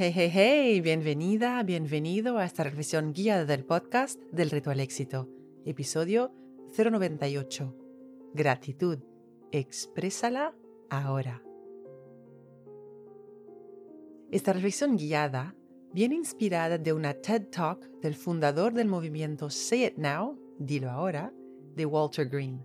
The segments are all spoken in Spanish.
Hey, hey, hey, bienvenida, bienvenido a esta reflexión guiada del podcast del Ritual Éxito, episodio 098. Gratitud, exprésala ahora. Esta reflexión guiada viene inspirada de una TED Talk del fundador del movimiento Say It Now, dilo ahora, de Walter Green.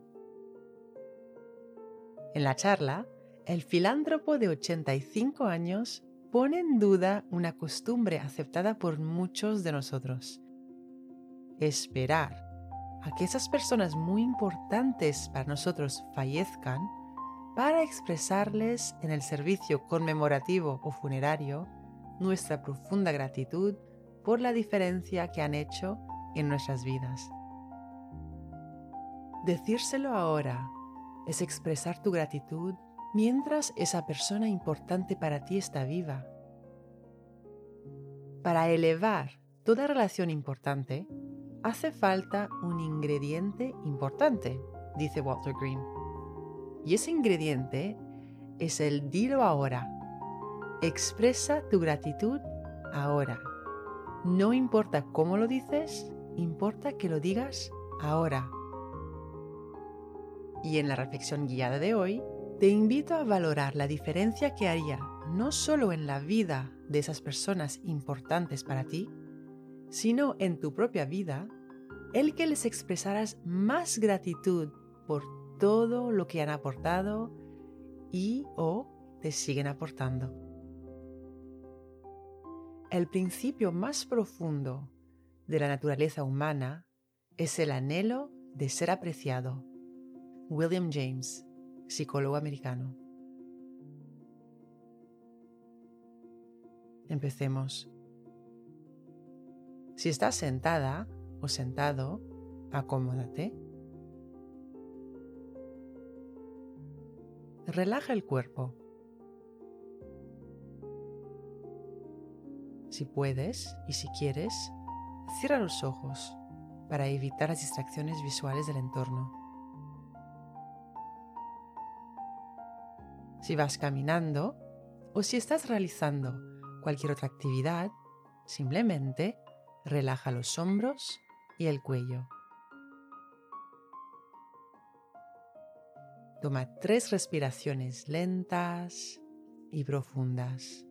En la charla, el filántropo de 85 años pone en duda una costumbre aceptada por muchos de nosotros. Esperar a que esas personas muy importantes para nosotros fallezcan para expresarles en el servicio conmemorativo o funerario nuestra profunda gratitud por la diferencia que han hecho en nuestras vidas. Decírselo ahora es expresar tu gratitud mientras esa persona importante para ti está viva. Para elevar toda relación importante, hace falta un ingrediente importante, dice Walter Green. Y ese ingrediente es el dilo ahora. Expresa tu gratitud ahora. No importa cómo lo dices, importa que lo digas ahora. Y en la reflexión guiada de hoy, te invito a valorar la diferencia que haría no solo en la vida de esas personas importantes para ti, sino en tu propia vida, el que les expresaras más gratitud por todo lo que han aportado y o te siguen aportando. El principio más profundo de la naturaleza humana es el anhelo de ser apreciado. William James psicólogo americano. Empecemos. Si estás sentada o sentado, acomódate. Relaja el cuerpo. Si puedes y si quieres, cierra los ojos para evitar las distracciones visuales del entorno. Si vas caminando o si estás realizando cualquier otra actividad, simplemente relaja los hombros y el cuello. Toma tres respiraciones lentas y profundas.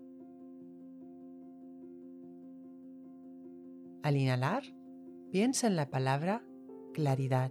Al inhalar, piensa en la palabra claridad.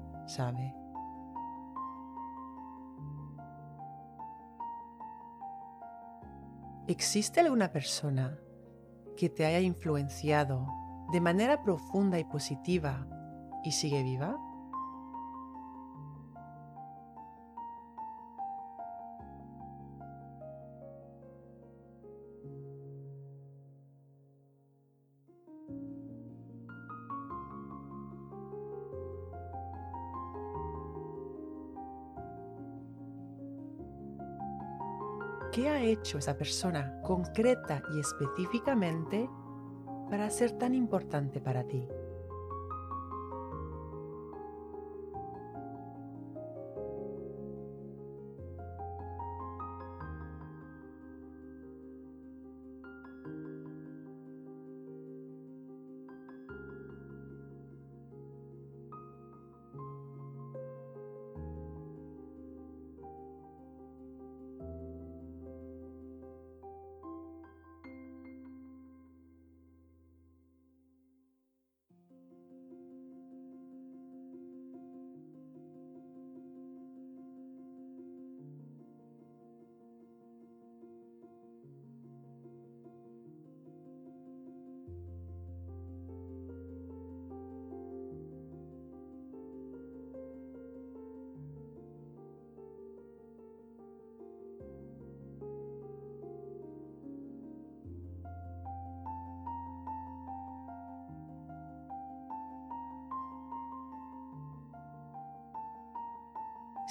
¿Existe alguna persona que te haya influenciado de manera profunda y positiva y sigue viva? ¿Qué ha hecho esa persona concreta y específicamente para ser tan importante para ti?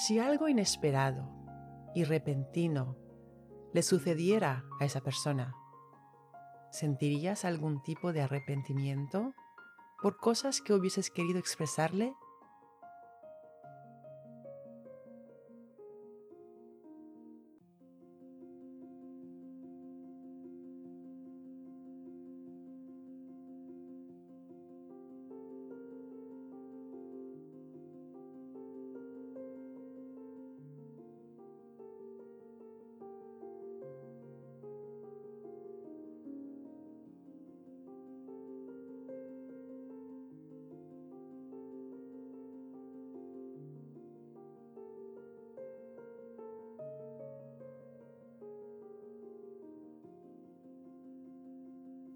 Si algo inesperado y repentino le sucediera a esa persona, ¿sentirías algún tipo de arrepentimiento por cosas que hubieses querido expresarle?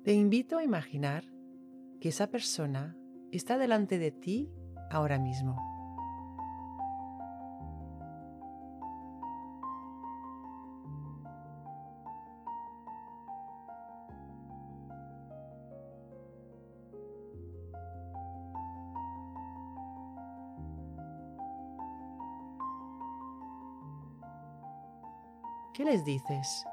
Te invito a imaginar que esa persona está delante de ti ahora mismo. ¿Qué les dices?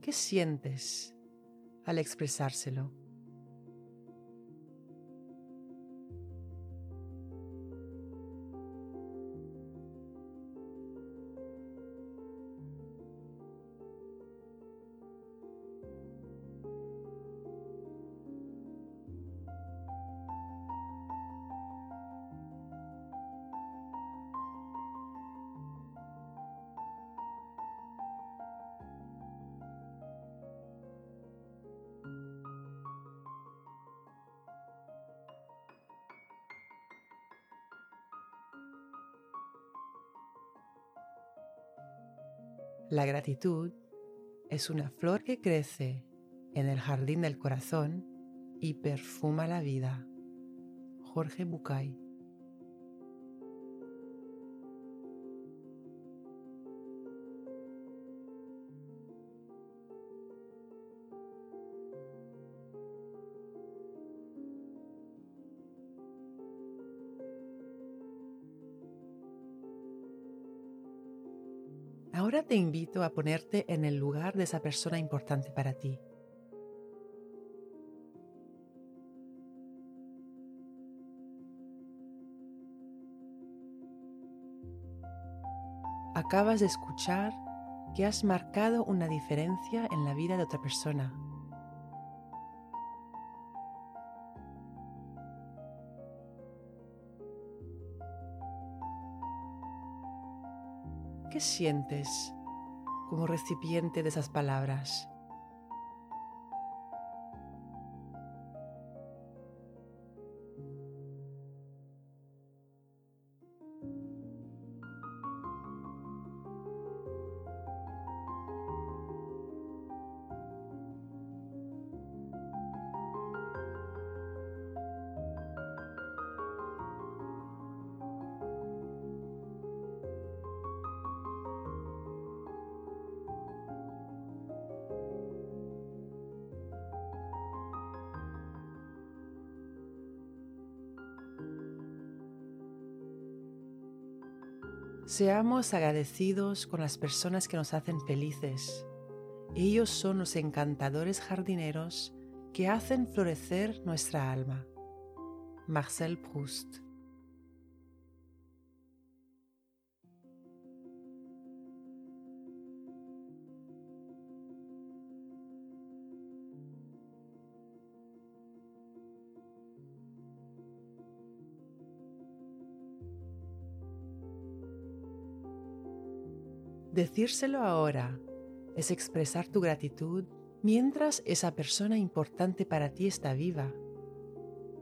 ¿Qué sientes al expresárselo? La gratitud es una flor que crece en el jardín del corazón y perfuma la vida. Jorge Bucay Ahora te invito a ponerte en el lugar de esa persona importante para ti. Acabas de escuchar que has marcado una diferencia en la vida de otra persona. ¿Qué sientes como recipiente de esas palabras? Seamos agradecidos con las personas que nos hacen felices. Ellos son los encantadores jardineros que hacen florecer nuestra alma. Marcel Proust Decírselo ahora es expresar tu gratitud mientras esa persona importante para ti está viva.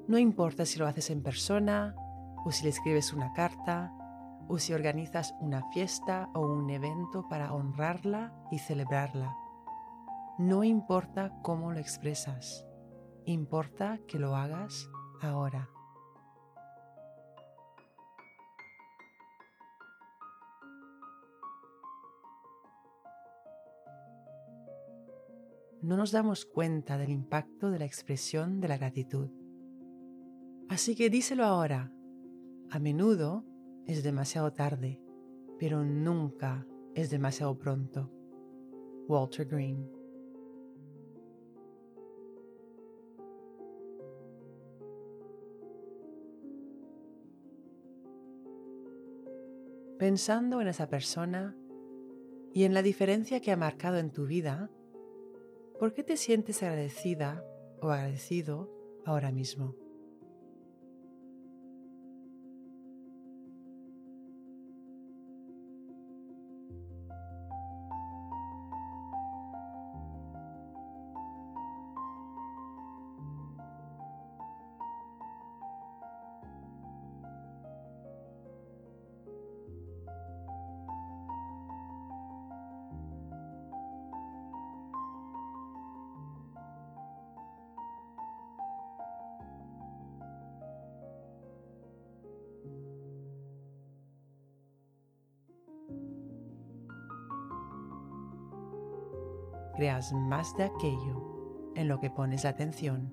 No importa si lo haces en persona, o si le escribes una carta, o si organizas una fiesta o un evento para honrarla y celebrarla. No importa cómo lo expresas, importa que lo hagas ahora. No nos damos cuenta del impacto de la expresión de la gratitud. Así que díselo ahora. A menudo es demasiado tarde, pero nunca es demasiado pronto. Walter Green Pensando en esa persona y en la diferencia que ha marcado en tu vida, ¿Por qué te sientes agradecida o agradecido ahora mismo? Creas más de aquello en lo que pones atención.